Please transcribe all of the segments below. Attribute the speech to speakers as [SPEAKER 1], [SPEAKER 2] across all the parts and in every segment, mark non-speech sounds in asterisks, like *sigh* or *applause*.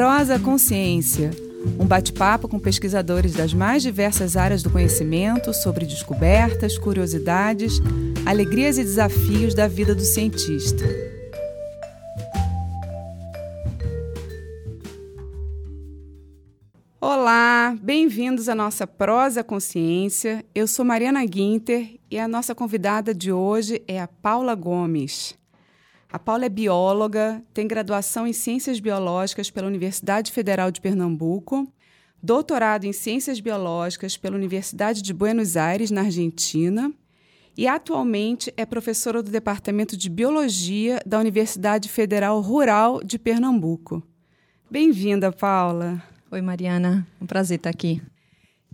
[SPEAKER 1] Prosa Consciência, um bate-papo com pesquisadores das mais diversas áreas do conhecimento sobre descobertas, curiosidades, alegrias e desafios da vida do cientista. Olá, bem-vindos à nossa Prosa Consciência. Eu sou Mariana Guinter e a nossa convidada de hoje é a Paula Gomes. A Paula é bióloga, tem graduação em Ciências Biológicas pela Universidade Federal de Pernambuco, doutorado em Ciências Biológicas pela Universidade de Buenos Aires, na Argentina, e atualmente é professora do Departamento de Biologia da Universidade Federal Rural de Pernambuco. Bem-vinda, Paula.
[SPEAKER 2] Oi, Mariana. Um prazer estar aqui.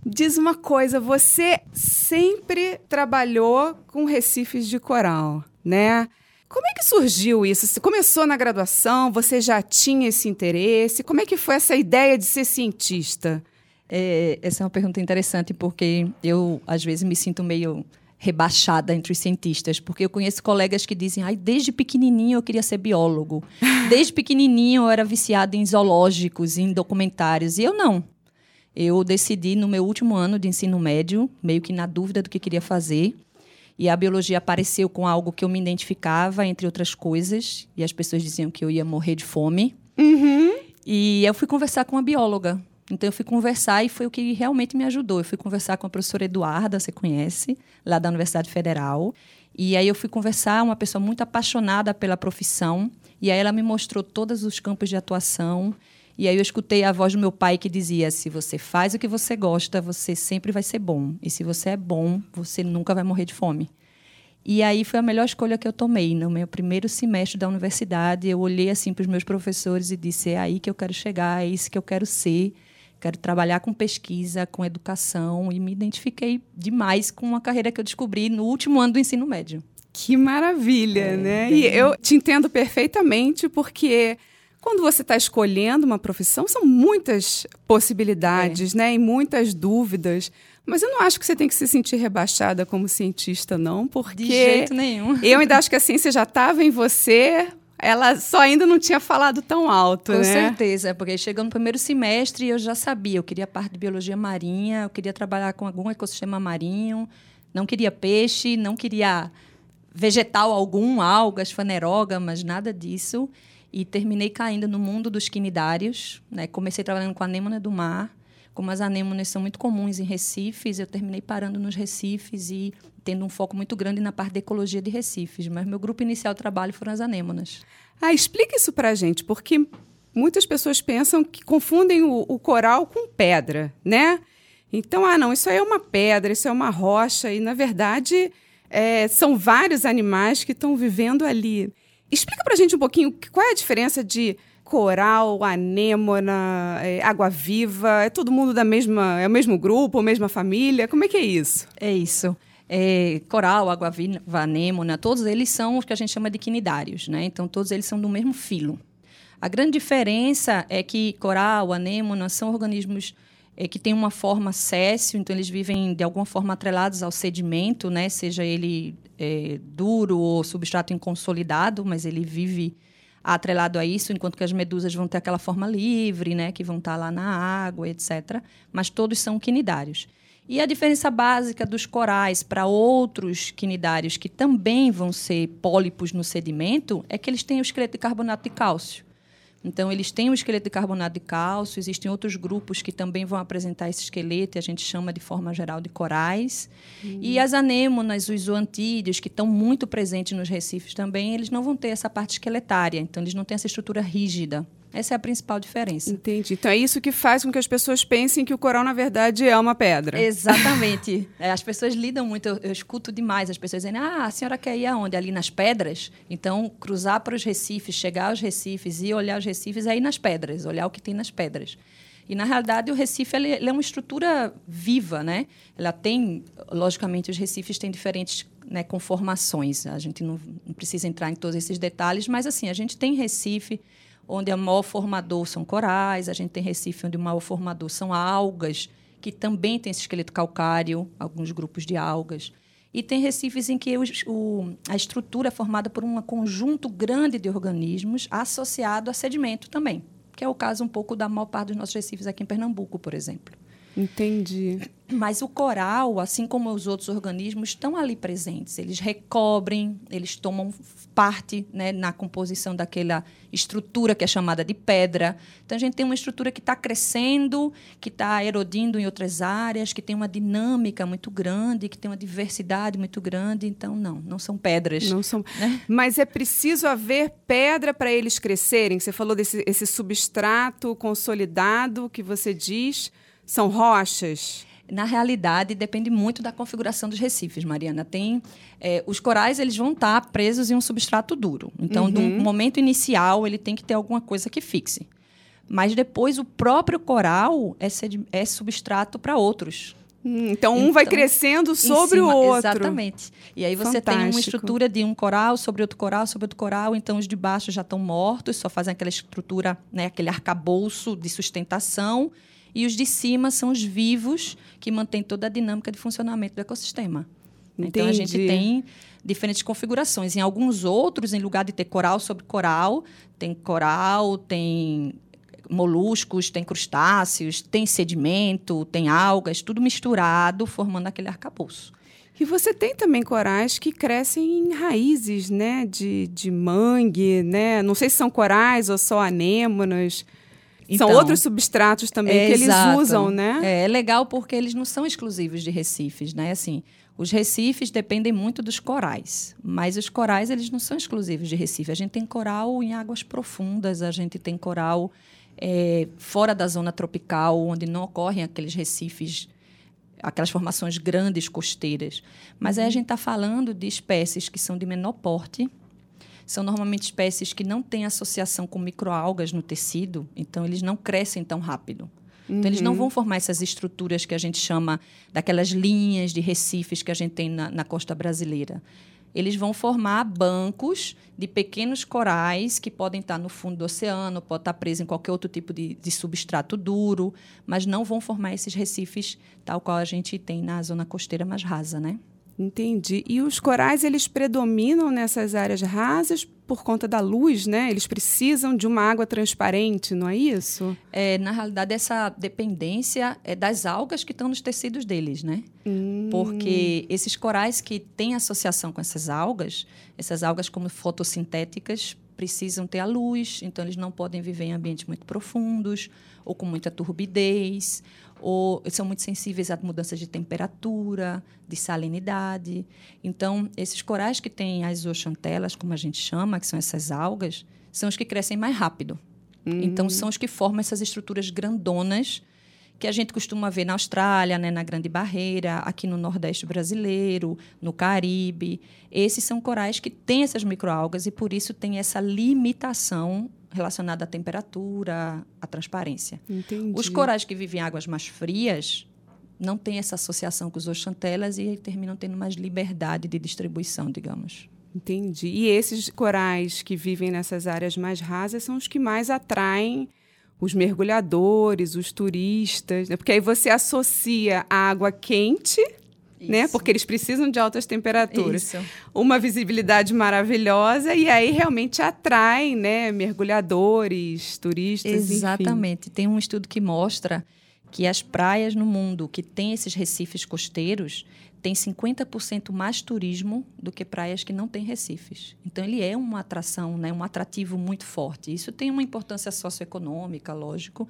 [SPEAKER 1] Diz uma coisa, você sempre trabalhou com recifes de coral, né? Como é que surgiu isso? Você começou na graduação, você já tinha esse interesse? Como é que foi essa ideia de ser cientista?
[SPEAKER 2] É, essa é uma pergunta interessante, porque eu, às vezes, me sinto meio rebaixada entre os cientistas, porque eu conheço colegas que dizem, ai, desde pequenininho eu queria ser biólogo. *laughs* Desde pequenininho eu era viciada em zoológicos, em documentários, e eu não. Eu decidi no meu último ano de ensino médio, meio que na dúvida do que queria fazer, e a biologia apareceu com algo que eu me identificava, entre outras coisas. E as pessoas diziam que eu ia morrer de fome.
[SPEAKER 1] Uhum.
[SPEAKER 2] E eu fui conversar com uma bióloga. Então eu fui conversar e foi o que realmente me ajudou. Eu fui conversar com a professora Eduarda, você conhece, lá da Universidade Federal. E aí eu fui conversar, uma pessoa muito apaixonada pela profissão. E aí ela me mostrou todos os campos de atuação. E aí eu escutei a voz do meu pai que dizia: se você faz o que você gosta, você sempre vai ser bom. E se você é bom, você nunca vai morrer de fome. E aí foi a melhor escolha que eu tomei. No meu primeiro semestre da universidade, eu olhei assim para os meus professores e disse: é aí que eu quero chegar, é isso que eu quero ser. Quero trabalhar com pesquisa, com educação e me identifiquei demais com uma carreira que eu descobri no último ano do ensino médio.
[SPEAKER 1] Que maravilha, é, né? Bem... E eu te entendo perfeitamente porque quando você está escolhendo uma profissão, são muitas possibilidades, é. né? E muitas dúvidas. Mas eu não acho que você tem que se sentir rebaixada como cientista, não, porque.
[SPEAKER 2] De jeito nenhum. *laughs*
[SPEAKER 1] Eu ainda acho que a ciência já estava em você, ela só ainda não tinha falado tão alto,
[SPEAKER 2] Com
[SPEAKER 1] né?
[SPEAKER 2] certeza, porque chegou no primeiro semestre eu já sabia, eu queria parte de biologia marinha, eu queria trabalhar com algum ecossistema marinho, não queria peixe, não queria vegetal algum, algas, fanerógamas, nada disso e terminei caindo no mundo dos quinidários. Né? Comecei trabalhando com anêmona do mar. Como as anêmonas são muito comuns em recifes, eu terminei parando nos recifes e tendo um foco muito grande na parte de ecologia de recifes. Mas meu grupo inicial de trabalho foram as anêmonas.
[SPEAKER 1] Ah, explica isso para a gente, porque muitas pessoas pensam que confundem o, o coral com pedra, né? Então, ah, não, isso aí é uma pedra, isso é uma rocha, e na verdade é, são vários animais que estão vivendo ali. Explica para a gente um pouquinho qual é a diferença de coral, anêmona, é, água-viva. É todo mundo da mesma, é o mesmo grupo, a mesma família? Como é que é isso?
[SPEAKER 2] É isso. É, coral, água-viva, anêmona, todos eles são os que a gente chama de quinidários, né? Então, todos eles são do mesmo filo. A grande diferença é que coral, anêmona são organismos é, que têm uma forma céssio, então eles vivem de alguma forma atrelados ao sedimento, né? Seja ele é, duro ou substrato inconsolidado, mas ele vive atrelado a isso, enquanto que as medusas vão ter aquela forma livre, né, que vão estar lá na água, etc. Mas todos são quinidários. E a diferença básica dos corais para outros quinidários que também vão ser pólipos no sedimento é que eles têm o esqueleto de carbonato de cálcio. Então, eles têm um esqueleto de carbonato de cálcio, existem outros grupos que também vão apresentar esse esqueleto, e a gente chama de forma geral de corais. Uhum. E as anêmonas, os zoantídeos, que estão muito presentes nos recifes também, eles não vão ter essa parte esqueletária, então eles não têm essa estrutura rígida. Essa é a principal diferença.
[SPEAKER 1] Entendi. Então é isso que faz com que as pessoas pensem que o coral, na verdade, é uma pedra.
[SPEAKER 2] Exatamente. *laughs* é, as pessoas lidam muito, eu, eu, escuto demais as pessoas dizendo: ah, a senhora quer ir aonde? Ali nas pedras? Então, cruzar para os recifes, chegar aos recifes e olhar os recifes é ir nas pedras, olhar o que tem nas pedras. E, na realidade, o Recife ele, ele é uma estrutura viva, né? Ela tem, logicamente, os recifes têm diferentes né, conformações. A gente não, não precisa entrar em todos esses detalhes, mas, assim, a gente tem Recife onde o maior formador são corais, a gente tem Recife, onde o maior formador são algas, que também tem esse esqueleto calcário, alguns grupos de algas. E tem recifes em que o, o, a estrutura é formada por um conjunto grande de organismos associado a sedimento também. que é o caso um pouco da maior parte dos nossos recifes aqui em Pernambuco, por exemplo.
[SPEAKER 1] Entendi.
[SPEAKER 2] Mas o coral, assim como os outros organismos, estão ali presentes. Eles recobrem, eles tomam parte né, na composição daquela estrutura que é chamada de pedra. Então, a gente tem uma estrutura que está crescendo, que está erodindo em outras áreas, que tem uma dinâmica muito grande, que tem uma diversidade muito grande. Então, não, não são pedras.
[SPEAKER 1] Não são. Né? Mas é preciso haver pedra para eles crescerem. Você falou desse esse substrato consolidado que você diz. São rochas?
[SPEAKER 2] Na realidade, depende muito da configuração dos recifes, Mariana. Tem é, os corais eles vão estar presos em um substrato duro. Então, uhum. no momento inicial, ele tem que ter alguma coisa que fixe. Mas depois o próprio coral é, é substrato para outros.
[SPEAKER 1] Hum, então, um então, vai crescendo sobre cima, o outro.
[SPEAKER 2] Exatamente. E aí você Fantástico. tem uma estrutura de um coral sobre outro coral sobre outro coral. Então, os de baixo já estão mortos, só fazem aquela estrutura, né, aquele arcabouço de sustentação e os de cima são os vivos que mantêm toda a dinâmica de funcionamento do ecossistema. Entendi. Então a gente tem diferentes configurações. Em alguns outros, em lugar de ter coral sobre coral, tem coral, tem moluscos, tem crustáceos, tem sedimento, tem algas, tudo misturado, formando aquele arcabouço.
[SPEAKER 1] E você tem também corais que crescem em raízes, né, de, de mangue, né? Não sei se são corais ou só anêmonas. Então, são outros substratos também é, que eles exato. usam, né?
[SPEAKER 2] É, é, legal porque eles não são exclusivos de recifes, né? Assim, os recifes dependem muito dos corais, mas os corais eles não são exclusivos de recife. A gente tem coral em águas profundas, a gente tem coral é, fora da zona tropical, onde não ocorrem aqueles recifes aquelas formações grandes costeiras. Mas aí a uhum. gente está falando de espécies que são de menor porte, são normalmente espécies que não têm associação com microalgas no tecido, então eles não crescem tão rápido. Então, eles não uhum. vão formar essas estruturas que a gente chama daquelas linhas de recifes que a gente tem na, na costa brasileira. Eles vão formar bancos de pequenos corais que podem estar no fundo do oceano, podem estar presos em qualquer outro tipo de, de substrato duro, mas não vão formar esses recifes tal qual a gente tem na zona costeira mais rasa, né?
[SPEAKER 1] Entendi. E os corais, eles predominam nessas áreas rasas por conta da luz, né? Eles precisam de uma água transparente, não é isso?
[SPEAKER 2] É, na realidade, essa dependência é das algas que estão nos tecidos deles, né? Hum. Porque esses corais que têm associação com essas algas, essas algas como fotossintéticas, precisam ter a luz, então eles não podem viver em ambientes muito profundos ou com muita turbidez ou são muito sensíveis a mudanças de temperatura, de salinidade. Então, esses corais que têm as zooxantelas, como a gente chama, que são essas algas, são os que crescem mais rápido. Uhum. Então, são os que formam essas estruturas grandonas que a gente costuma ver na Austrália, né, na Grande Barreira, aqui no Nordeste brasileiro, no Caribe. Esses são corais que têm essas microalgas e, por isso, tem essa limitação relacionada à temperatura, à transparência.
[SPEAKER 1] Entendi.
[SPEAKER 2] Os corais que vivem em águas mais frias não têm essa associação com os oxantelas e terminam tendo mais liberdade de distribuição, digamos.
[SPEAKER 1] Entendi. E esses corais que vivem nessas áreas mais rasas são os que mais atraem os mergulhadores, os turistas, né? porque aí você associa a água quente né? Porque eles precisam de altas temperaturas. Isso. Uma visibilidade maravilhosa e aí realmente atrai, né, mergulhadores, turistas,
[SPEAKER 2] Exatamente.
[SPEAKER 1] Enfim.
[SPEAKER 2] Tem um estudo que mostra que as praias no mundo que têm esses recifes costeiros têm 50% mais turismo do que praias que não têm recifes. Então ele é uma atração, né, um atrativo muito forte. Isso tem uma importância socioeconômica, lógico,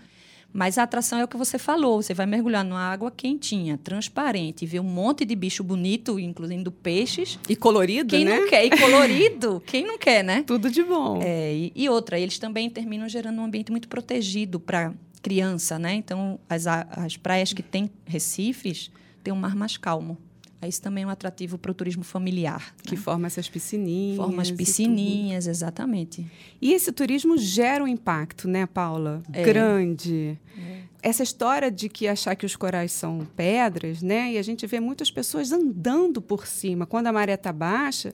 [SPEAKER 2] mas a atração é o que você falou. Você vai mergulhar numa água quentinha, transparente, ver um monte de bicho bonito, incluindo peixes.
[SPEAKER 1] E colorido,
[SPEAKER 2] Quem
[SPEAKER 1] né?
[SPEAKER 2] Quem não quer? E colorido. *laughs* Quem não quer, né?
[SPEAKER 1] Tudo de bom.
[SPEAKER 2] É, e, e outra, eles também terminam gerando um ambiente muito protegido para criança, né? Então, as, as praias que têm recifes têm um mar mais calmo. Isso também é um atrativo para o turismo familiar.
[SPEAKER 1] Que né? forma essas piscininhas.
[SPEAKER 2] Forma as piscininhas, e exatamente.
[SPEAKER 1] E esse turismo gera um impacto, né, Paula? É. Grande. É. Essa história de que achar que os corais são pedras, né? E a gente vê muitas pessoas andando por cima. Quando a maré está baixa,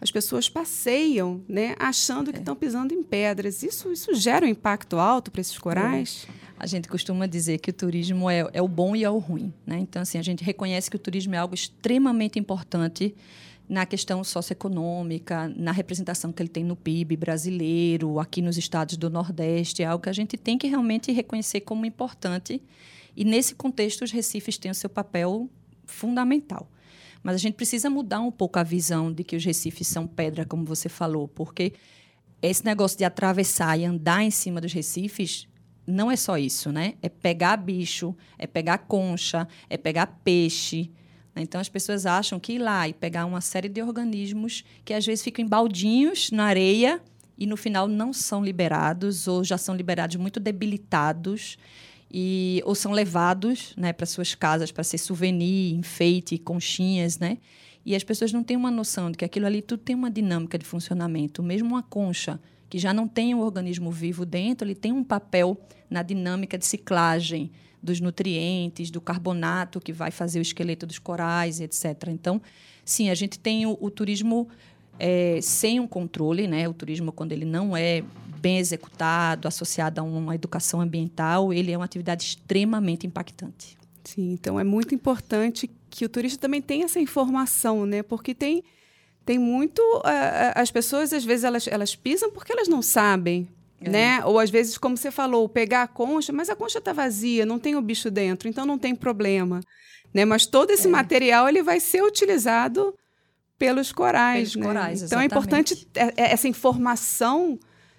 [SPEAKER 1] as pessoas passeiam, né, achando que é. estão pisando em pedras. Isso, isso gera um impacto alto para esses corais?
[SPEAKER 2] É a gente costuma dizer que o turismo é, é o bom e é o ruim. Né? Então, assim, a gente reconhece que o turismo é algo extremamente importante na questão socioeconômica, na representação que ele tem no PIB brasileiro, aqui nos estados do Nordeste, é algo que a gente tem que realmente reconhecer como importante. E nesse contexto, os recifes têm o seu papel fundamental. Mas a gente precisa mudar um pouco a visão de que os recifes são pedra, como você falou, porque esse negócio de atravessar e andar em cima dos recifes não é só isso, né? É pegar bicho, é pegar concha, é pegar peixe. Então as pessoas acham que ir lá e pegar uma série de organismos que às vezes ficam em baldinhos na areia e no final não são liberados ou já são liberados muito debilitados e ou são levados, né, para suas casas para ser souvenir, enfeite, conchinhas, né? E as pessoas não têm uma noção de que aquilo ali tudo tem uma dinâmica de funcionamento. Mesmo uma concha que já não tem um organismo vivo dentro, ele tem um papel na dinâmica de ciclagem dos nutrientes, do carbonato que vai fazer o esqueleto dos corais, etc. Então, sim, a gente tem o, o turismo é, sem um controle, né? O turismo quando ele não é bem executado, associado a uma educação ambiental, ele é uma atividade extremamente impactante.
[SPEAKER 1] Sim, então é muito importante que o turista também tenha essa informação, né? Porque tem tem muito uh, as pessoas às vezes elas, elas pisam porque elas não sabem, é. né? Ou às vezes, como você falou, pegar a concha, mas a concha está vazia, não tem o bicho dentro, então não tem problema, né? Mas todo esse é. material ele vai ser utilizado pelos corais, pelos né?
[SPEAKER 2] corais
[SPEAKER 1] então é importante é, é, essa informação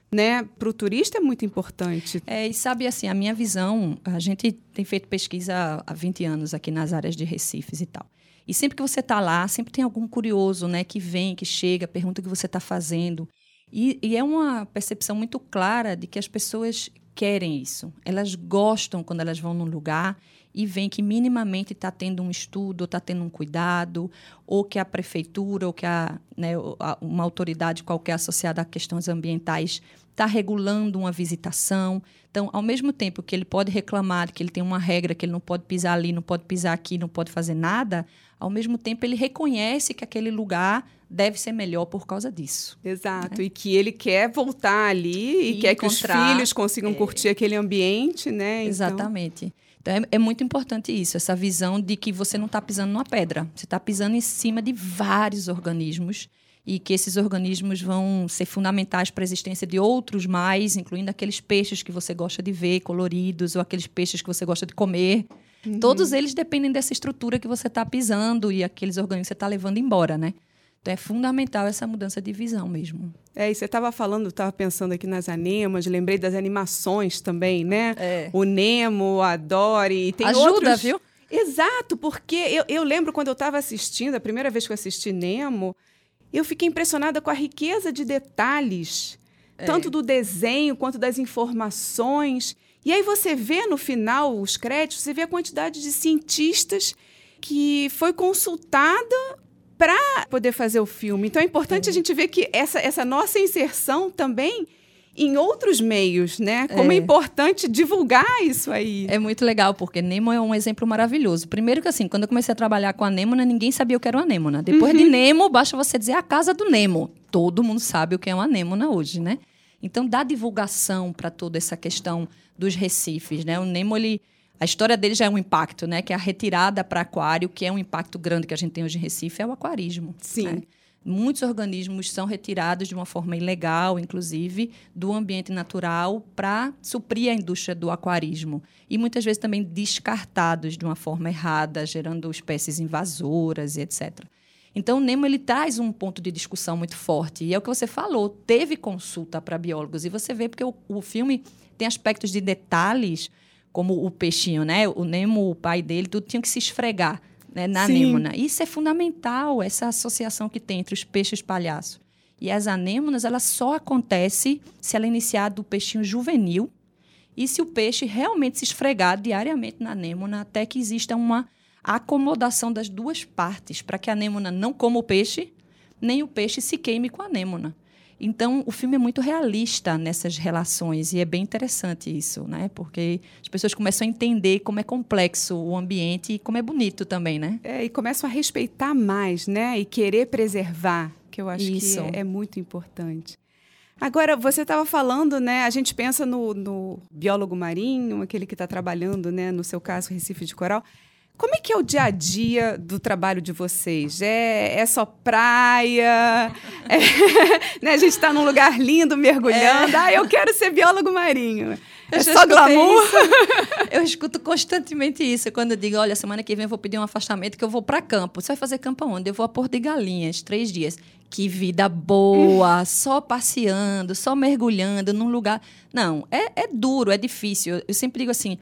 [SPEAKER 1] né, para o turista é muito importante.
[SPEAKER 2] É, e sabe assim, a minha visão, a gente tem feito pesquisa há 20 anos aqui nas áreas de Recifes e tal. E sempre que você está lá, sempre tem algum curioso, né, que vem, que chega, pergunta o que você está fazendo. E, e, é uma percepção muito clara de que as pessoas querem isso. Elas gostam quando elas vão num lugar e veem que minimamente está tendo um estudo, está tendo um cuidado, ou que a prefeitura, ou que a, né, uma autoridade qualquer associada a questões ambientais está regulando uma visitação. Então, ao mesmo tempo que ele pode reclamar que ele tem uma regra que ele não pode pisar ali, não pode pisar aqui, não pode fazer nada, ao mesmo tempo ele reconhece que aquele lugar deve ser melhor por causa disso.
[SPEAKER 1] Exato, né? e que ele quer voltar ali e, e quer que os filhos consigam é... curtir aquele ambiente, né?
[SPEAKER 2] Então... Exatamente. Então é, é, muito importante isso, essa visão de que você não está pisando numa pedra, você está pisando em cima de vários organismos e que esses organismos vão ser fundamentais para a existência de outros mais, incluindo aqueles peixes que você gosta de ver coloridos ou aqueles peixes que você gosta de comer. Uhum. Todos eles dependem dessa estrutura que você está pisando e aqueles organismos que você está levando embora, né? Então é fundamental essa mudança de visão mesmo.
[SPEAKER 1] É, e você estava falando, estava pensando aqui nas anemas, lembrei das animações também, né? É. O Nemo, a Dory, tem
[SPEAKER 2] Ajuda,
[SPEAKER 1] outros...
[SPEAKER 2] viu?
[SPEAKER 1] Exato, porque eu, eu lembro quando eu estava assistindo, a primeira vez que eu assisti Nemo, eu fiquei impressionada com a riqueza de detalhes, é. tanto do desenho quanto das informações. E aí você vê no final os créditos, você vê a quantidade de cientistas que foi consultada para poder fazer o filme. Então é importante é. a gente ver que essa, essa nossa inserção também em outros meios, né? Como é. é. importante divulgar isso aí.
[SPEAKER 2] É muito legal, porque Nemo é um exemplo maravilhoso. Primeiro que assim, quando eu comecei a trabalhar com a Nêmona, ninguém sabia o que era uma Nêmona. Depois uhum. de Nemo, basta você dizer a casa do Nemo. Todo mundo sabe o que é uma Nêmona hoje, né? Então dá divulgação para toda essa questão dos recifes, né? O Nemo ele a história dele já é um impacto, né? Que é a retirada para aquário, que é um impacto grande que a gente tem hoje em Recife, é o aquarismo.
[SPEAKER 1] Sim.
[SPEAKER 2] Né? Muitos organismos são retirados de uma forma ilegal, inclusive, do ambiente natural para suprir a indústria do aquarismo. E muitas vezes também descartados de uma forma errada, gerando espécies invasoras e etc. Então, o Nemo ele traz um ponto de discussão muito forte. E é o que você falou, teve consulta para biólogos. E você vê porque o, o filme tem aspectos de detalhes como o peixinho, né? O Nemo, o pai dele, tudo tinha que se esfregar né, na Sim. anêmona. Isso é fundamental, essa associação que tem entre os peixes palhaços. E as anêmonas, ela só acontece se ela iniciar do peixinho juvenil e se o peixe realmente se esfregar diariamente na anêmona até que exista uma acomodação das duas partes, para que a anêmona não coma o peixe, nem o peixe se queime com a anêmona. Então, o filme é muito realista nessas relações e é bem interessante isso, né? Porque as pessoas começam a entender como é complexo o ambiente e como é bonito também, né?
[SPEAKER 1] É, e começam a respeitar mais, né? E querer preservar, que eu acho isso. que é, é muito importante. Agora, você estava falando, né? A gente pensa no, no biólogo marinho, aquele que está trabalhando, né? No seu caso, Recife de Coral. Como é que é o dia a dia do trabalho de vocês? É, é só praia? *laughs* É, né? A gente está num lugar lindo, mergulhando. É. Ah, eu quero ser biólogo marinho.
[SPEAKER 2] Eu é só glamour? eu escuto constantemente isso. Quando eu digo, olha, semana que vem eu vou pedir um afastamento que eu vou para campo. Você vai fazer campo aonde? Eu vou a Porto de Galinhas, três dias. Que vida boa, *laughs* só passeando, só mergulhando num lugar... Não, é, é duro, é difícil. Eu sempre digo assim,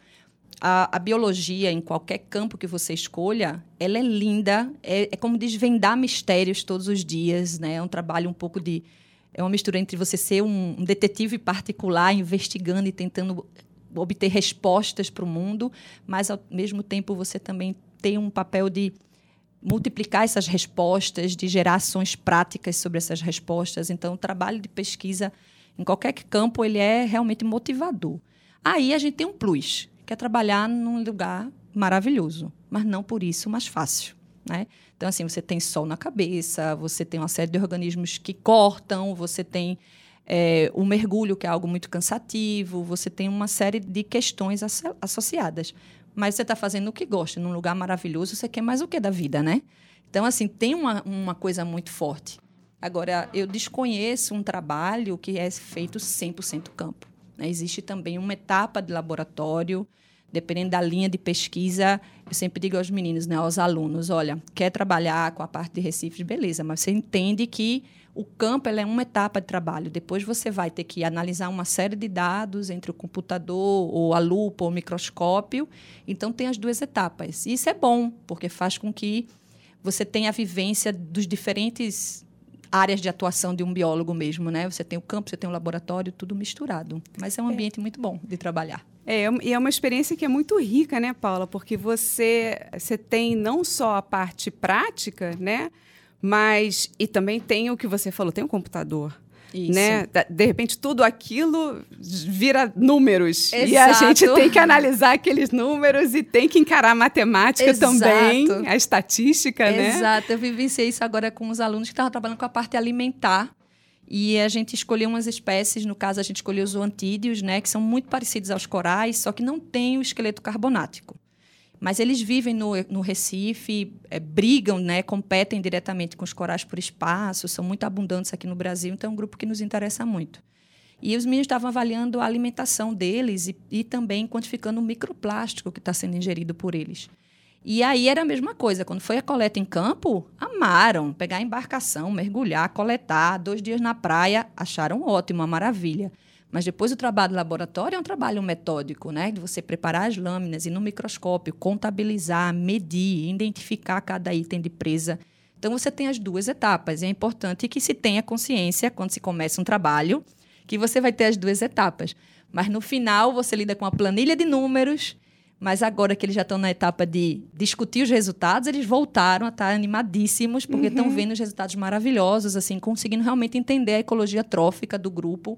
[SPEAKER 2] a, a, biologia, em qualquer campo que você escolha, ela é linda, é, é, como desvendar mistérios todos os dias, né? É um trabalho um pouco de... É uma mistura entre você ser um, um detetive particular, investigando e tentando obter respostas para o mundo, mas, ao mesmo tempo, você também tem um papel de multiplicar essas respostas, de gerar ações práticas sobre essas respostas. Então, o trabalho de pesquisa, em qualquer campo, ele é realmente motivador. Aí a gente tem um plus, quer trabalhar num lugar maravilhoso, mas não por isso mais fácil. Né? Então, assim, você tem sol na cabeça, você tem uma série de organismos que cortam, você tem é, o mergulho, que é algo muito cansativo, você tem uma série de questões associadas. Mas você está fazendo o que gosta, num lugar maravilhoso, você quer mais o que da vida, né? Então, assim, tem uma, uma coisa muito forte. Agora, eu desconheço um trabalho que é feito 100% campo. Né? Existe também uma etapa de laboratório, dependendo da linha de pesquisa. Eu sempre digo aos meninos, né, aos alunos: olha, quer trabalhar com a parte de Recife, beleza, mas você entende que o campo é uma etapa de trabalho. Depois você vai ter que analisar uma série de dados entre o computador, ou a lupa, ou o microscópio. Então, tem as duas etapas. E isso é bom, porque faz com que você tenha a vivência dos diferentes áreas de atuação de um biólogo mesmo, né? Você tem o campo, você tem o laboratório, tudo misturado. Mas é um é. ambiente é. muito bom de trabalhar.
[SPEAKER 1] É, e é uma experiência que é muito rica, né, Paula? Porque você, você tem não só a parte prática, né? Mas, e também tem o que você falou, tem o um computador. Isso. Né? De repente, tudo aquilo vira números. Exato. E a gente tem que analisar aqueles números e tem que encarar a matemática Exato. também, a estatística,
[SPEAKER 2] Exato.
[SPEAKER 1] né?
[SPEAKER 2] Exato. Eu vivenciei isso agora com os alunos que estavam trabalhando com a parte alimentar. E a gente escolheu umas espécies, no caso, a gente escolheu os zoantídeos, né? Que são muito parecidos aos corais, só que não tem o esqueleto carbonático. Mas eles vivem no, no Recife, é, brigam, né, competem diretamente com os corais por espaço, são muito abundantes aqui no Brasil, então é um grupo que nos interessa muito. E os meninos estavam avaliando a alimentação deles e, e também quantificando o microplástico que está sendo ingerido por eles. E aí era a mesma coisa. Quando foi a coleta em campo, amaram. Pegar a embarcação, mergulhar, coletar, dois dias na praia, acharam ótimo, uma maravilha. Mas depois o trabalho de laboratório é um trabalho metódico, né? De você preparar as lâminas e no microscópio, contabilizar, medir, identificar cada item de presa. Então você tem as duas etapas. É importante que se tenha consciência quando se começa um trabalho que você vai ter as duas etapas. Mas no final você lida com a planilha de números mas agora que eles já estão na etapa de discutir os resultados, eles voltaram a estar animadíssimos, porque estão uhum. vendo os resultados maravilhosos, assim, conseguindo realmente entender a ecologia trófica do grupo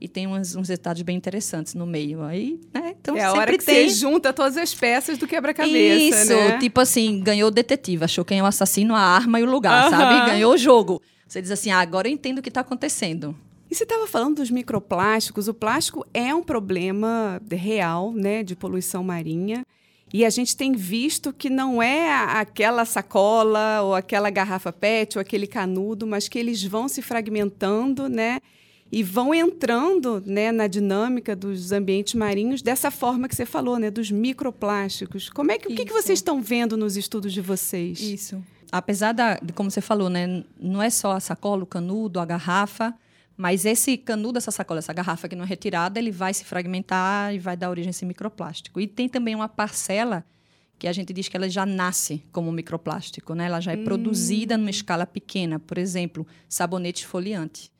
[SPEAKER 2] e tem uns, uns resultados bem interessantes no meio. Aí, né?
[SPEAKER 1] Então, é a hora que tem... você junta todas as peças do quebra-cabeça,
[SPEAKER 2] Isso, né? tipo assim, ganhou o detetive, achou quem é o assassino, a arma e o lugar, uhum. sabe? Ganhou o jogo. Você diz assim, ah, agora eu entendo o que está acontecendo.
[SPEAKER 1] E você estava falando dos microplásticos. O plástico é um problema real, né, de poluição marinha. E a gente tem visto que não é aquela sacola ou aquela garrafa PET ou aquele canudo, mas que eles vão se fragmentando, né? E vão entrando né, na dinâmica dos ambientes marinhos dessa forma que você falou, né, dos microplásticos. Como é que o que, que, vocês estão vendo nos estudos de vocês?
[SPEAKER 2] Isso. Apesar da, de como você falou, né, não é só a sacola, o canudo, a garrafa, mas esse canudo, essa sacola, essa garrafa que não é retirada, ele vai se fragmentar e vai dar origem a esse microplástico. E tem também uma parcela que a gente diz que ela já nasce como microplástico, né? Ela já é hum. produzida numa escala pequena, por exemplo, sabonete esfoliante.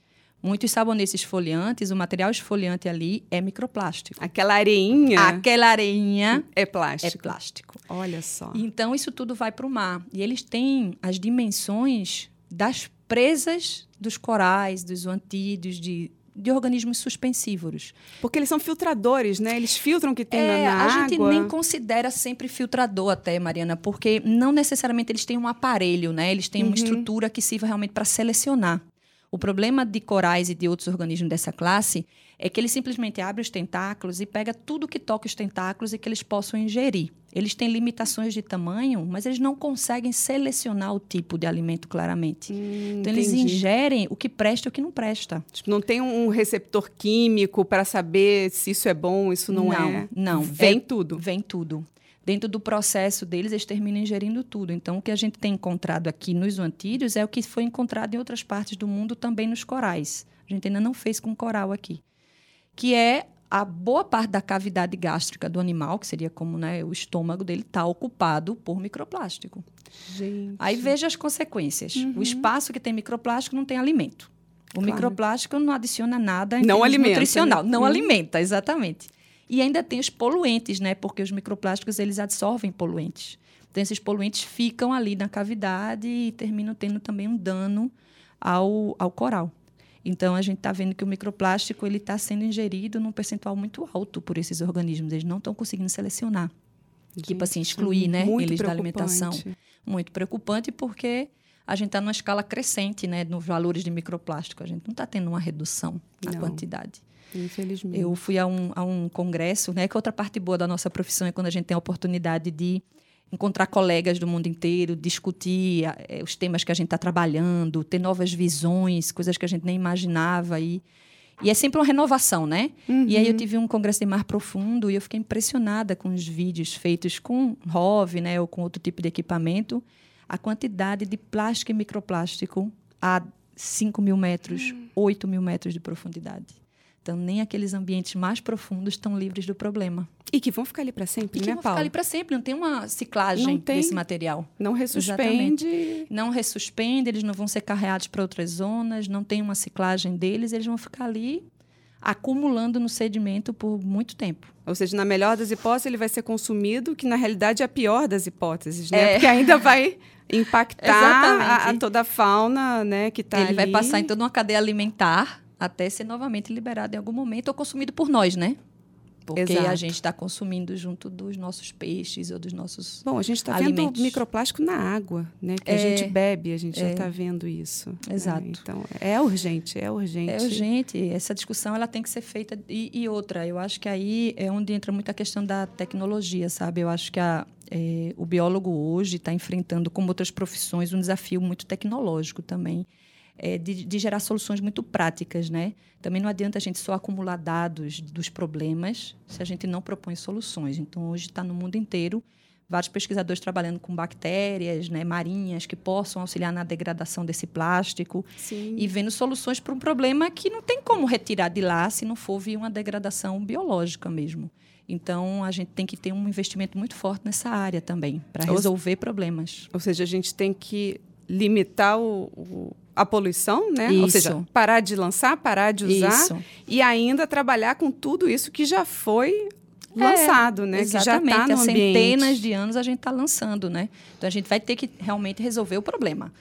[SPEAKER 2] Muitos sabonetes esfoliantes, o material esfoliante ali é microplástico.
[SPEAKER 1] Aquela areinha.
[SPEAKER 2] Aquela areinha
[SPEAKER 1] é plástico.
[SPEAKER 2] É plástico.
[SPEAKER 1] Olha só.
[SPEAKER 2] Então isso tudo vai para o mar e eles têm as dimensões das presas dos corais, dos zoantídeos, de de organismos suspensívoros.
[SPEAKER 1] Porque eles são filtradores, né? Eles filtram o que tem é, na,
[SPEAKER 2] na
[SPEAKER 1] a
[SPEAKER 2] água. A gente nem considera sempre filtrador até, Mariana, porque não necessariamente eles têm um aparelho, né? Eles têm uhum. uma estrutura que sirva realmente para selecionar. O problema de corais e de outros organismos dessa classe é que ele simplesmente abre os tentáculos e pega tudo que toca os tentáculos e que eles possam ingerir. Eles têm limitações de tamanho, mas eles não conseguem selecionar o tipo de alimento claramente.
[SPEAKER 1] Hum,
[SPEAKER 2] então, eles
[SPEAKER 1] entendi.
[SPEAKER 2] ingerem o que presta e o que não presta.
[SPEAKER 1] Tipo, não tem um receptor químico para saber se isso é bom, isso não,
[SPEAKER 2] Não,
[SPEAKER 1] é.
[SPEAKER 2] não.
[SPEAKER 1] Vem
[SPEAKER 2] É-
[SPEAKER 1] tudo.
[SPEAKER 2] Vem tudo. Dentro do processo deles, eles terminam ingerindo tudo. Então, o que a gente tem encontrado aqui nos zoantídeos é o que foi encontrado em outras partes do mundo também nos corais. A gente ainda não fez com coral aqui. Que é a boa parte da cavidade gástrica do animal, que seria como né, o estômago dele, está ocupado por microplástico.
[SPEAKER 1] Gente.
[SPEAKER 2] Aí veja as consequências. O espaço que tem microplástico não tem alimento. O
[SPEAKER 1] Claro.
[SPEAKER 2] microplástico não adiciona nada em
[SPEAKER 1] Não
[SPEAKER 2] termos
[SPEAKER 1] alimenta,
[SPEAKER 2] nutricional.
[SPEAKER 1] né?
[SPEAKER 2] Não
[SPEAKER 1] Hum.
[SPEAKER 2] alimenta, exatamente. E ainda tem os poluentes, né? Porque os microplásticos eles absorvem poluentes. Então esses poluentes ficam ali na cavidade e terminam tendo também um dano ao, ao coral. Então a gente está vendo que o microplástico ele está sendo ingerido num percentual muito alto por esses organismos. Eles não estão conseguindo selecionar. tipo assim,
[SPEAKER 1] Gente,
[SPEAKER 2] excluir, né,
[SPEAKER 1] muito
[SPEAKER 2] eles da alimentação. Muito preocupante porque a gente está numa escala crescente, né, nos valores de microplástico. A gente não está tendo uma redução na
[SPEAKER 1] Não.
[SPEAKER 2] quantidade.
[SPEAKER 1] Infelizmente.
[SPEAKER 2] Eu fui a um, a um congresso, né? Que outra parte boa da nossa profissão é quando a gente tem a oportunidade de encontrar colegas do mundo inteiro, discutir eh, os temas que a gente está trabalhando, ter novas visões, coisas que a gente nem imaginava. E, e é sempre uma renovação, né? E aí eu tive um congresso de mar profundo e eu fiquei impressionada com os vídeos feitos com ROV, né? Ou com outro tipo de equipamento. A quantidade de plástico e microplástico a 5 mil metros, 8 mil metros de profundidade. Então, nem aqueles ambientes mais profundos estão livres do problema.
[SPEAKER 1] E que vão ficar ali para sempre,
[SPEAKER 2] E que
[SPEAKER 1] né,
[SPEAKER 2] vão ficar ali para sempre, não tem uma ciclagem
[SPEAKER 1] tem.
[SPEAKER 2] desse material.
[SPEAKER 1] Não ressuspende.
[SPEAKER 2] Não ressuspende, eles não vão ser carreados para outras zonas, não tem uma ciclagem deles, eles vão ficar ali acumulando no sedimento por muito tempo.
[SPEAKER 1] Ou seja, na melhor das hipóteses, ele vai ser consumido, que na realidade é a pior das hipóteses, né?
[SPEAKER 2] É.
[SPEAKER 1] Porque ainda vai *laughs* impactar a, a
[SPEAKER 2] Exatamente.
[SPEAKER 1] toda a fauna, né, que está
[SPEAKER 2] Ele vai
[SPEAKER 1] ali.
[SPEAKER 2] passar em toda uma cadeia alimentar até ser novamente liberado em algum momento ou consumido por nós, né? Porque
[SPEAKER 1] Exato.
[SPEAKER 2] a gente está consumindo junto dos nossos peixes ou dos nossos.
[SPEAKER 1] Bom, a gente está vendo microplástico na água, né? Que a
[SPEAKER 2] É.
[SPEAKER 1] gente bebe, a gente já está vendo isso. né?
[SPEAKER 2] Exato.
[SPEAKER 1] Então, é urgente, é urgente.
[SPEAKER 2] É urgente. Essa discussão ela tem que ser feita. E, e outra, eu acho que aí é onde entra muito a questão da tecnologia, sabe? Eu acho que a, é, o biólogo hoje está enfrentando, como outras profissões, um desafio muito tecnológico também. É, de, de gerar soluções muito práticas, né? Também não adianta a gente só acumular dados dos problemas se a gente não propõe soluções. Então, hoje está no mundo inteiro vários pesquisadores trabalhando com bactérias né, marinhas que possam auxiliar na degradação desse plástico
[SPEAKER 1] Sim.
[SPEAKER 2] e vendo soluções para um problema que não tem como retirar de lá se não for via uma degradação biológica mesmo. Então, a gente tem que ter um investimento muito forte nessa área também, para resolver problemas.
[SPEAKER 1] Ou seja, a gente tem que limitar o, o- a poluição, né? Ou
[SPEAKER 2] Isso.
[SPEAKER 1] seja, parar de lançar, parar de usar
[SPEAKER 2] Isso.
[SPEAKER 1] e ainda trabalhar com tudo isso que já foi lançado, né? Que já
[SPEAKER 2] Exatamente.
[SPEAKER 1] está no
[SPEAKER 2] Há centenas de anos a gente está lançando, né? Então, a gente vai ter que realmente resolver o problema.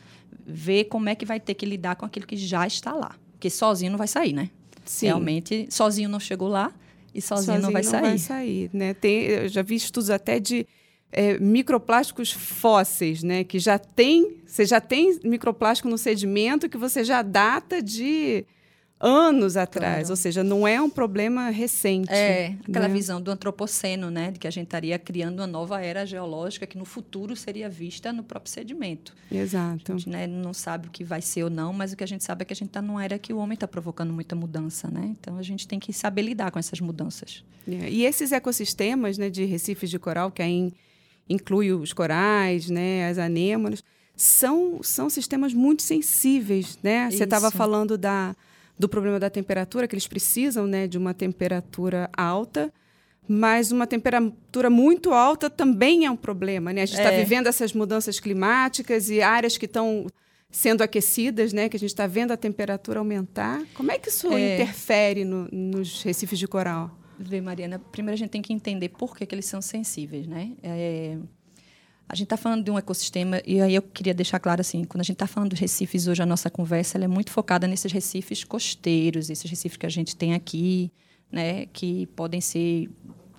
[SPEAKER 2] Ver como é que vai ter que lidar com aquilo que já está lá. Porque sozinho não vai sair, né?
[SPEAKER 1] Sim.
[SPEAKER 2] Realmente, sozinho não chegou lá e sozinho, não vai sair.
[SPEAKER 1] sair, né? Tem, eu já vi estudos até de é, microplásticos fósseis, né? Que já tem, você já tem microplástico no sedimento que você já data de anos atrás,
[SPEAKER 2] Claro.
[SPEAKER 1] ou seja, não é um problema recente.
[SPEAKER 2] É, aquela
[SPEAKER 1] né?
[SPEAKER 2] visão do antropoceno, né? De que a gente estaria criando uma nova era geológica que no futuro seria vista no próprio sedimento.
[SPEAKER 1] Exato.
[SPEAKER 2] A gente né, não sabe o que vai ser ou não, mas o que a gente sabe é que a gente está numa era que o homem está provocando muita mudança, né? Então a gente tem que saber lidar com essas mudanças.
[SPEAKER 1] É, E esses ecossistemas né, de recifes de coral, que aí inclui os corais, né, as anêmonas, são, são sistemas muito sensíveis. Né? Você estava
[SPEAKER 2] Isso.
[SPEAKER 1] falando da, do problema da temperatura, que eles precisam né, de uma temperatura alta, mas uma temperatura muito alta também é um problema. Né? A gente está
[SPEAKER 2] É.
[SPEAKER 1] vivendo essas mudanças climáticas e áreas que estão sendo aquecidas, né, que a gente está vendo a temperatura aumentar. Como é que isso
[SPEAKER 2] É.
[SPEAKER 1] interfere no- nos recifes de coral?
[SPEAKER 2] Vê, Mariana, primeiro a gente tem que entender por que, que eles são sensíveis, né? É, a gente está falando de um ecossistema, e aí eu queria deixar claro assim, quando a gente está falando dos recifes hoje, a nossa conversa é muito focada nesses recifes costeiros, esses recifes que a gente tem aqui, né? Que podem ser,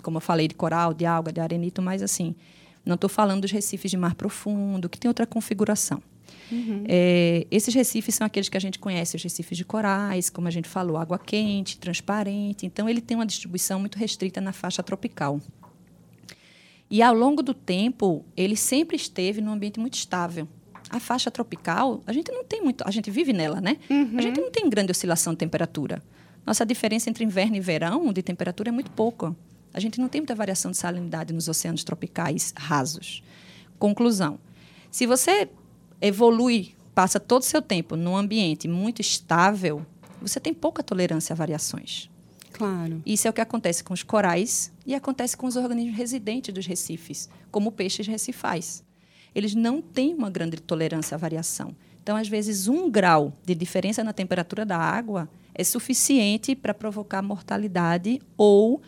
[SPEAKER 2] como eu falei, de coral, de alga, de arenito, mas assim, não estou falando dos recifes de mar profundo, que tem outra configuração. É, esses recifes são aqueles que a gente conhece, os recifes de corais, como a gente falou, água quente, transparente. Então, ele tem uma distribuição muito restrita na faixa tropical. E ao longo do tempo, ele sempre esteve num ambiente muito estável. A faixa tropical, a gente não tem muito, a gente vive nela, né?
[SPEAKER 1] Uhum.
[SPEAKER 2] A gente não tem grande oscilação de temperatura. Nossa diferença entre inverno e verão de temperatura é muito pouca. A gente não tem muita variação de salinidade nos oceanos tropicais rasos. Conclusão: se você evolui, passa todo o seu tempo num ambiente muito estável, você tem pouca tolerância a variações.
[SPEAKER 1] Claro.
[SPEAKER 2] Isso é o que acontece com os corais e acontece com os organismos residentes dos recifes, como peixes recifais. Eles não têm uma grande tolerância à variação. Então, às vezes, um grau de diferença na temperatura da água é suficiente para provocar mortalidade ou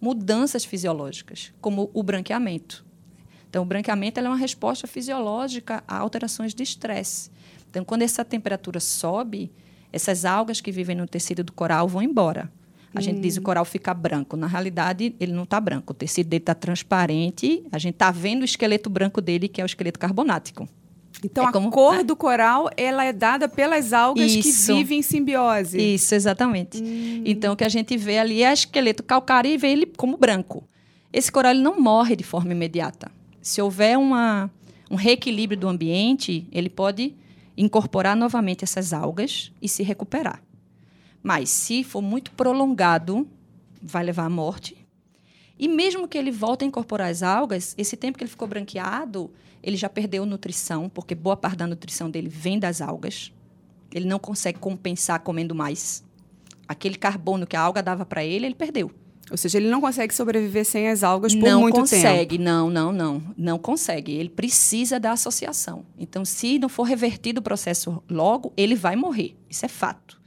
[SPEAKER 2] mudanças fisiológicas, como o branqueamento. Então, o branqueamento é uma resposta fisiológica a alterações de estresse. Então, quando essa temperatura sobe, essas algas que vivem no tecido do coral vão embora. A gente diz que o coral fica branco. Na realidade, ele não está branco. O tecido dele está transparente. A gente está vendo o esqueleto branco dele, que é o esqueleto carbonático.
[SPEAKER 1] Então,
[SPEAKER 2] É como-
[SPEAKER 1] a cor do coral ela é dada pelas algas que
[SPEAKER 2] Isso.
[SPEAKER 1] vivem em simbiose.
[SPEAKER 2] Isso, exatamente. Então, o que a gente vê ali é esqueleto calcário e vê ele como branco. Esse coral ele não morre de forma imediata. Se houver uma, um reequilíbrio do ambiente, ele pode incorporar novamente essas algas e se recuperar. Mas, se for muito prolongado, vai levar à morte. E mesmo que ele volte a incorporar as algas, esse tempo que ele ficou branqueado, ele já perdeu nutrição, porque boa parte da nutrição dele vem das algas. Ele não consegue compensar comendo mais. Aquele carbono que a alga dava para ele, ele perdeu.
[SPEAKER 1] Ou seja, ele não consegue sobreviver sem as algas por
[SPEAKER 2] não
[SPEAKER 1] muito tempo.
[SPEAKER 2] consegue, não, não, não, não consegue. Ele precisa da associação. Então, se não for revertido o processo logo, ele vai morrer. Isso é fato.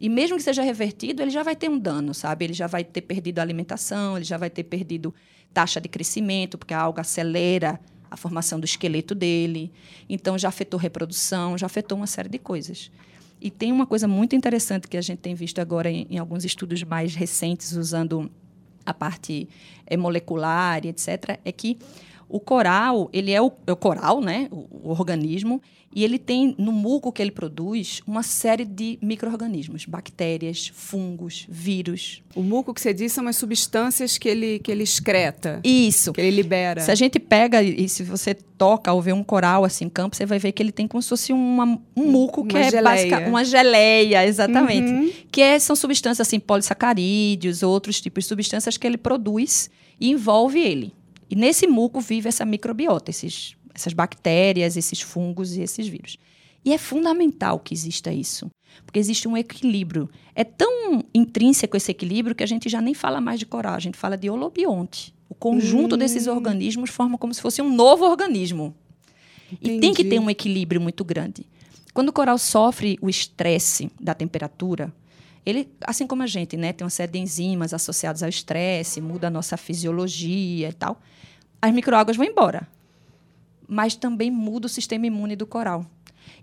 [SPEAKER 2] E mesmo que seja revertido, ele já vai ter um dano, sabe? Ele já vai ter perdido a alimentação, ele já vai ter perdido taxa de crescimento, porque a alga acelera a formação do esqueleto dele. Então, já afetou reprodução, já afetou uma série de coisas. E tem uma coisa muito interessante que a gente tem visto agora em, em alguns estudos mais recentes, usando a parte eh, molecular e etc., é que o coral, ele é o, é o coral, né? O, o organismo, e ele tem, no muco que ele produz, uma série de micro-organismos, bactérias, fungos, vírus.
[SPEAKER 1] O muco que você disse são as substâncias que ele, que ele excreta,
[SPEAKER 2] Isso.
[SPEAKER 1] que ele libera.
[SPEAKER 2] Se a gente pega e se você toca ou vê um coral assim em campo, você vai ver que ele tem como se fosse uma- um muco que
[SPEAKER 1] Uma
[SPEAKER 2] é
[SPEAKER 1] geleia.
[SPEAKER 2] básica, uma geleia, exatamente.
[SPEAKER 1] Uhum.
[SPEAKER 2] Que é- são substâncias assim, polissacarídeos, outros tipos de substâncias que ele produz e envolve ele. E nesse muco vive essa microbiota, esses, essas bactérias, esses fungos e esses vírus. E é fundamental que exista isso, porque existe um equilíbrio. É tão intrínseco esse equilíbrio que a gente já nem fala mais de coral, a gente fala de holobionte. O conjunto
[SPEAKER 1] Hum.
[SPEAKER 2] desses organismos forma como se fosse um novo organismo. E tem que
[SPEAKER 1] Entendi.
[SPEAKER 2] ter um equilíbrio muito grande. Quando o coral sofre o estresse da temperatura, ele, assim como a gente, né, tem uma série de enzimas associadas ao estresse, muda a nossa fisiologia e tal, as microalgas vão embora. Mas também muda o sistema imune do coral.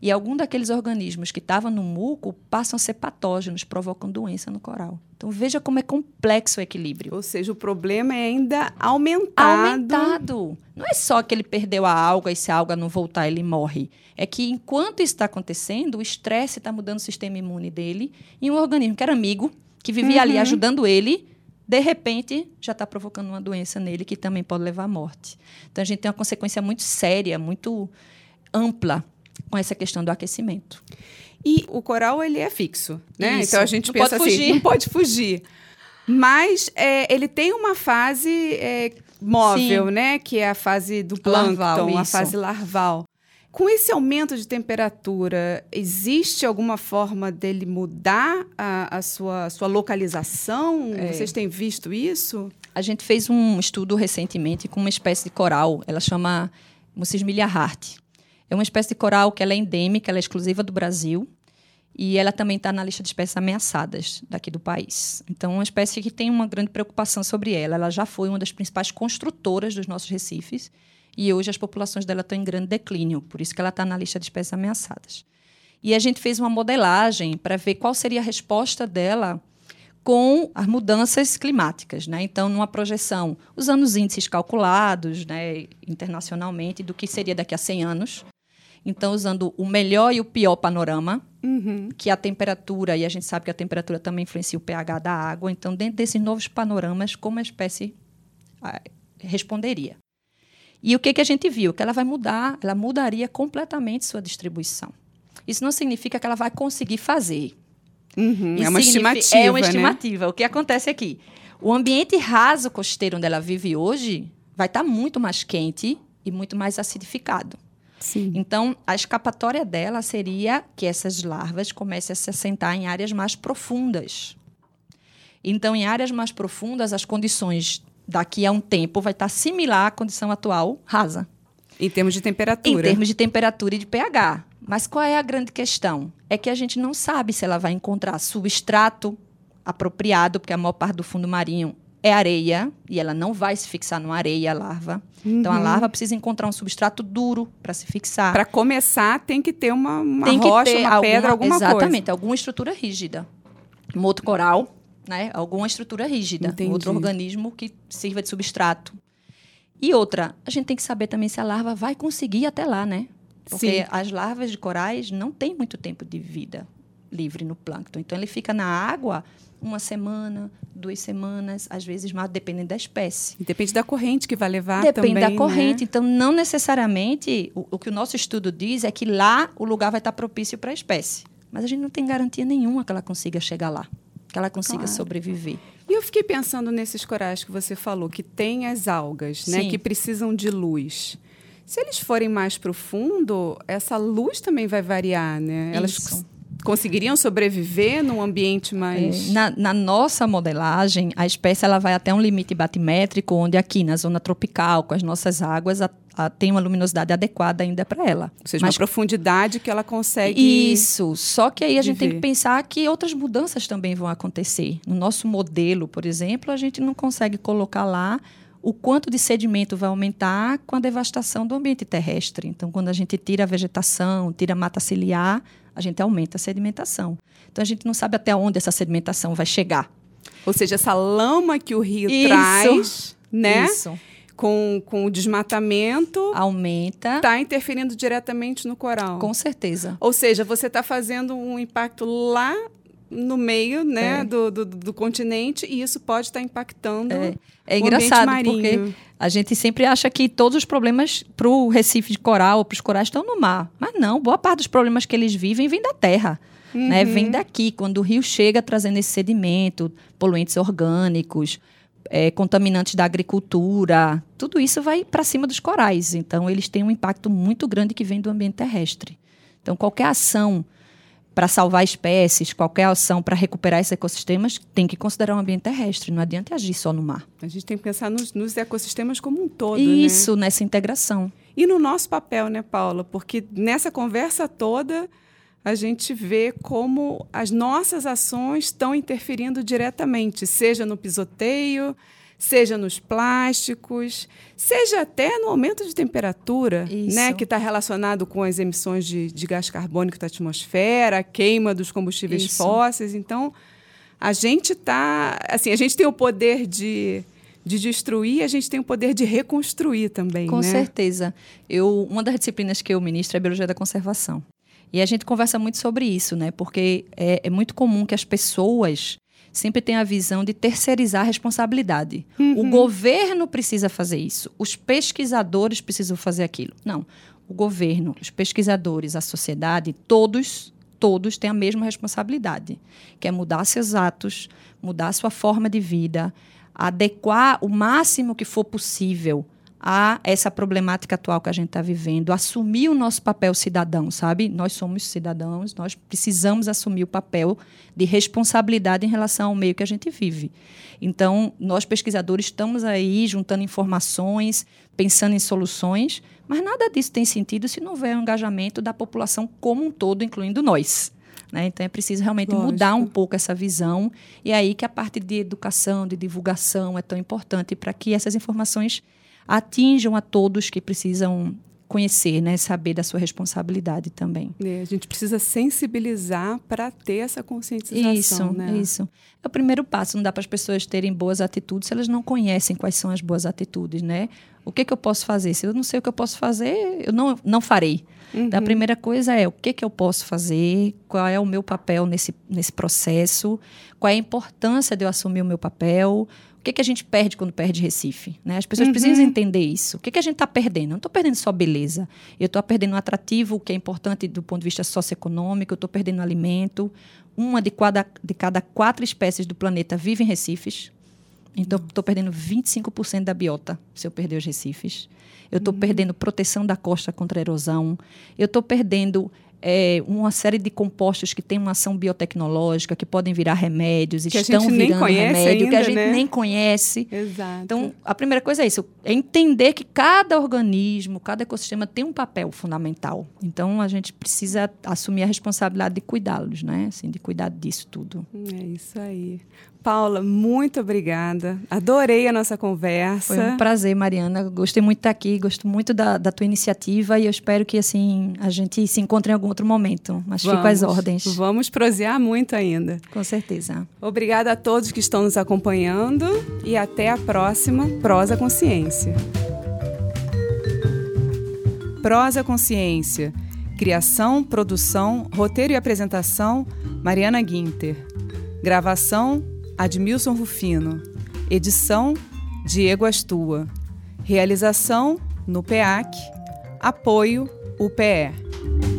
[SPEAKER 2] E algum daqueles organismos que estavam no muco passam a ser patógenos, provocam doença no coral. Então veja como é complexo o equilíbrio.
[SPEAKER 1] Ou seja, o problema é ainda aumentado.
[SPEAKER 2] Aumentado. Não é só que ele perdeu a alga e se a alga não voltar, ele morre. É que enquanto isso está acontecendo, o estresse está mudando o sistema imune dele e um organismo que era amigo, que vivia ali ajudando ele, de repente já está provocando uma doença nele que também pode levar à morte. Então a gente tem uma consequência muito séria, muito ampla com essa questão do aquecimento.
[SPEAKER 1] E o coral, ele é fixo, né?
[SPEAKER 2] Isso.
[SPEAKER 1] Então a gente
[SPEAKER 2] Não
[SPEAKER 1] pensa
[SPEAKER 2] pode
[SPEAKER 1] assim,
[SPEAKER 2] fugir.
[SPEAKER 1] não pode fugir. Mas é, ele tem uma fase é, móvel,
[SPEAKER 2] Sim.
[SPEAKER 1] né? Que é a fase do plâncton,
[SPEAKER 2] Larval,
[SPEAKER 1] a fase larval. Com esse aumento de temperatura, existe alguma forma dele mudar a, a sua, sua localização?
[SPEAKER 2] É.
[SPEAKER 1] Vocês têm visto isso?
[SPEAKER 2] A gente fez um estudo recentemente com uma espécie de coral, ela chama Mucismilia hart. É uma espécie de coral que ela é endêmica, ela é exclusiva do Brasil e ela também está na lista de espécies ameaçadas daqui do país. Então, é uma espécie que tem uma grande preocupação sobre ela. Ela já foi uma das principais construtoras dos nossos recifes e hoje as populações dela estão em grande declínio, por isso que ela está na lista de espécies ameaçadas. E a gente fez uma modelagem para ver qual seria a resposta dela com as mudanças climáticas. Né? Então, numa projeção, usando os índices calculados né, internacionalmente do que seria daqui a 100 anos. Então, usando o melhor e o pior panorama,
[SPEAKER 1] Uhum.
[SPEAKER 2] que a temperatura, e a gente sabe que a temperatura também influencia o pH da água. Então, dentro desses novos panoramas, como a espécie ah, responderia? E o que, que a gente viu? Que ela vai mudar, ela mudaria completamente sua distribuição. Isso não significa que ela vai conseguir fazer.
[SPEAKER 1] Uhum, é uma estimativa.
[SPEAKER 2] É uma
[SPEAKER 1] né?
[SPEAKER 2] estimativa. O que acontece aqui? O ambiente raso costeiro onde ela vive hoje vai estar muito mais quente e muito mais acidificado.
[SPEAKER 1] Sim.
[SPEAKER 2] Então, a escapatória dela seria que essas larvas comecem a se assentar em áreas mais profundas. Então, em áreas mais profundas, as condições daqui a um tempo vai estar similar à condição atual rasa.
[SPEAKER 1] Em termos de temperatura.
[SPEAKER 2] Em termos de temperatura e de pH. Mas qual é a grande questão? É que a gente não sabe se ela vai encontrar substrato apropriado, porque a maior parte do fundo marinho é areia, e ela não vai se fixar numa areia, a larva. Uhum. Então, a uhum. larva precisa encontrar um substrato duro para se fixar.
[SPEAKER 1] Para começar, tem que ter uma, uma tem rocha, uma alguma, pedra, alguma
[SPEAKER 2] exatamente,
[SPEAKER 1] coisa.
[SPEAKER 2] Exatamente, alguma estrutura rígida. Outro coral, né? alguma estrutura rígida. Entendi. Outro organismo que sirva de substrato. E outra, a gente tem que saber também se a larva vai conseguir ir até lá, né? Porque Sim. as larvas de corais não têm muito tempo de vida livre no plâncton. Então, ele fica na água uma semana, duas semanas, às vezes mais, dependendo da espécie.
[SPEAKER 1] E depende da corrente que vai levar
[SPEAKER 2] depende
[SPEAKER 1] também,
[SPEAKER 2] Depende da corrente.
[SPEAKER 1] Né?
[SPEAKER 2] Então, não necessariamente, o, o, que o nosso estudo diz é que lá o lugar vai estar propício para a espécie. Mas a gente não tem garantia nenhuma que ela consiga chegar lá, que ela consiga claro. sobreviver.
[SPEAKER 1] E eu fiquei pensando nesses corais que você falou, que tem as algas, né, que precisam de luz. Se eles forem mais profundo, essa luz também vai variar, né? Elas
[SPEAKER 2] Isso
[SPEAKER 1] conseguiriam sobreviver num ambiente mais.
[SPEAKER 2] É, na, na, nossa modelagem, a espécie ela vai até um limite batimétrico, onde aqui na zona tropical, com as nossas águas, a, a, tem uma luminosidade adequada ainda para ela.
[SPEAKER 1] Ou seja, Mas, uma profundidade que ela consegue.
[SPEAKER 2] Isso. Só que aí a gente tem que pensar que outras mudanças também vão acontecer. No nosso modelo, por exemplo, a gente não consegue colocar lá o quanto de sedimento vai aumentar com a devastação do ambiente terrestre. Então, quando a gente tira a vegetação, tira a mata ciliar, a gente aumenta a sedimentação. Então, a gente não sabe até onde essa sedimentação vai chegar.
[SPEAKER 1] Ou seja, essa lama que o rio Isso. traz, né? Isso. Com, com o desmatamento.
[SPEAKER 2] Aumenta.
[SPEAKER 1] Está interferindo diretamente no coral.
[SPEAKER 2] Com certeza.
[SPEAKER 1] Ou seja, você está fazendo um impacto lá no meio né, é. do, do, do, continente e isso pode estar impactando
[SPEAKER 2] é. É engraçado, porque a gente sempre acha que todos os problemas para o Recife de coral, para os corais, estão no mar. Mas não, boa parte dos problemas que eles vivem vem da terra. Né? Uhum. Né? Vem daqui, quando o rio chega trazendo esse sedimento, poluentes orgânicos, é, contaminantes da agricultura, tudo isso vai para cima dos corais. Então, eles têm um impacto muito grande que vem do ambiente terrestre. Então, qualquer ação para salvar espécies, qualquer ação para recuperar esses ecossistemas, tem que considerar o ambiente terrestre. Não adianta agir só no mar.
[SPEAKER 1] A gente tem que pensar nos, nos ecossistemas como um todo.
[SPEAKER 2] Né? Isso, né? nessa integração.
[SPEAKER 1] E no nosso papel, né, Paula? Porque nessa conversa toda a gente vê como as nossas ações estão interferindo diretamente, seja no pisoteio, seja nos plásticos, seja até no aumento de temperatura, né, que está relacionado com as emissões de, de, gás carbônico da atmosfera, a queima dos combustíveis Isso. fósseis. Então, a gente está, assim, a gente tem o poder de de destruir, a gente tem o poder de reconstruir também.
[SPEAKER 2] Com
[SPEAKER 1] né?
[SPEAKER 2] certeza. Eu, uma das disciplinas que eu ministro é a biologia da conservação. E a gente conversa muito sobre isso, né? Porque é, é muito comum que as pessoas sempre tem a visão de terceirizar a responsabilidade. Uhum. O governo precisa fazer isso, os pesquisadores precisam fazer aquilo. Não. O governo, os pesquisadores, a sociedade, todos, todos têm a mesma responsabilidade, que é mudar seus atos, mudar sua forma de vida, adequar o máximo que for possível a essa problemática atual que a gente está vivendo, assumir o nosso papel cidadão, sabe? Nós somos cidadãos, nós precisamos assumir o papel de responsabilidade em relação ao meio que a gente vive. Então, nós pesquisadores estamos aí juntando informações, pensando em soluções, mas nada disso tem sentido se não houver o um engajamento da população como um todo, incluindo nós. Né? Então é preciso realmente Lógico. mudar um pouco essa visão. E é aí que a parte de educação, de divulgação é tão importante para que essas informações atinjam a todos que precisam conhecer, né, saber da sua responsabilidade também.
[SPEAKER 1] É, a gente precisa sensibilizar para ter essa conscientização.
[SPEAKER 2] Isso,
[SPEAKER 1] né?
[SPEAKER 2] isso. É o primeiro passo. Não dá para as pessoas terem boas atitudes se elas não conhecem quais são as boas atitudes, né? O que, que eu posso fazer? Se eu não sei o que eu posso fazer, eu não, não farei. Uhum. Então, a primeira coisa é o que, que eu posso fazer, qual é o meu papel nesse, nesse processo, qual é a importância de eu assumir o meu papel, O que, que a gente perde quando perde Recife? Né? As pessoas uhum. precisam entender isso. O que, que a gente está perdendo? Eu não estou perdendo só beleza. Eu estou perdendo um atrativo que é importante do ponto de vista socioeconômico, eu estou perdendo alimento. Uma de cada, de cada quatro espécies do planeta vive em recifes. Então, estou perdendo 25% da biota se eu perder os recifes. Eu estou uhum. perdendo proteção da costa contra a erosão. Eu estou perdendo é, uma série de compostos que têm uma ação biotecnológica, que podem virar remédios,
[SPEAKER 1] que
[SPEAKER 2] estão virando remédio,
[SPEAKER 1] ainda,
[SPEAKER 2] que a gente
[SPEAKER 1] né?
[SPEAKER 2] nem conhece.
[SPEAKER 1] Exato.
[SPEAKER 2] Então, a primeira coisa é isso, é entender que cada organismo, cada ecossistema tem um papel fundamental. Então, a gente precisa assumir a responsabilidade de cuidá-los, né? Assim, de cuidar disso tudo.
[SPEAKER 1] É isso aí. Paula, muito obrigada. Adorei a nossa conversa.
[SPEAKER 2] Foi um prazer, Mariana. Gostei muito de estar aqui, gosto muito da, da tua iniciativa e eu espero que assim a gente se encontre em algum outro momento. Mas vamos, fico às ordens.
[SPEAKER 1] Vamos prosear muito ainda.
[SPEAKER 2] Com certeza.
[SPEAKER 1] Obrigada a todos que estão nos acompanhando e até a próxima Prosa Consciência. Prosa Consciência. Criação, produção, roteiro e apresentação, Mariana Guinter. Gravação, Admilson Rufino. Edição: Diego Astua. Realização: no PEAC. Apoio: UPE.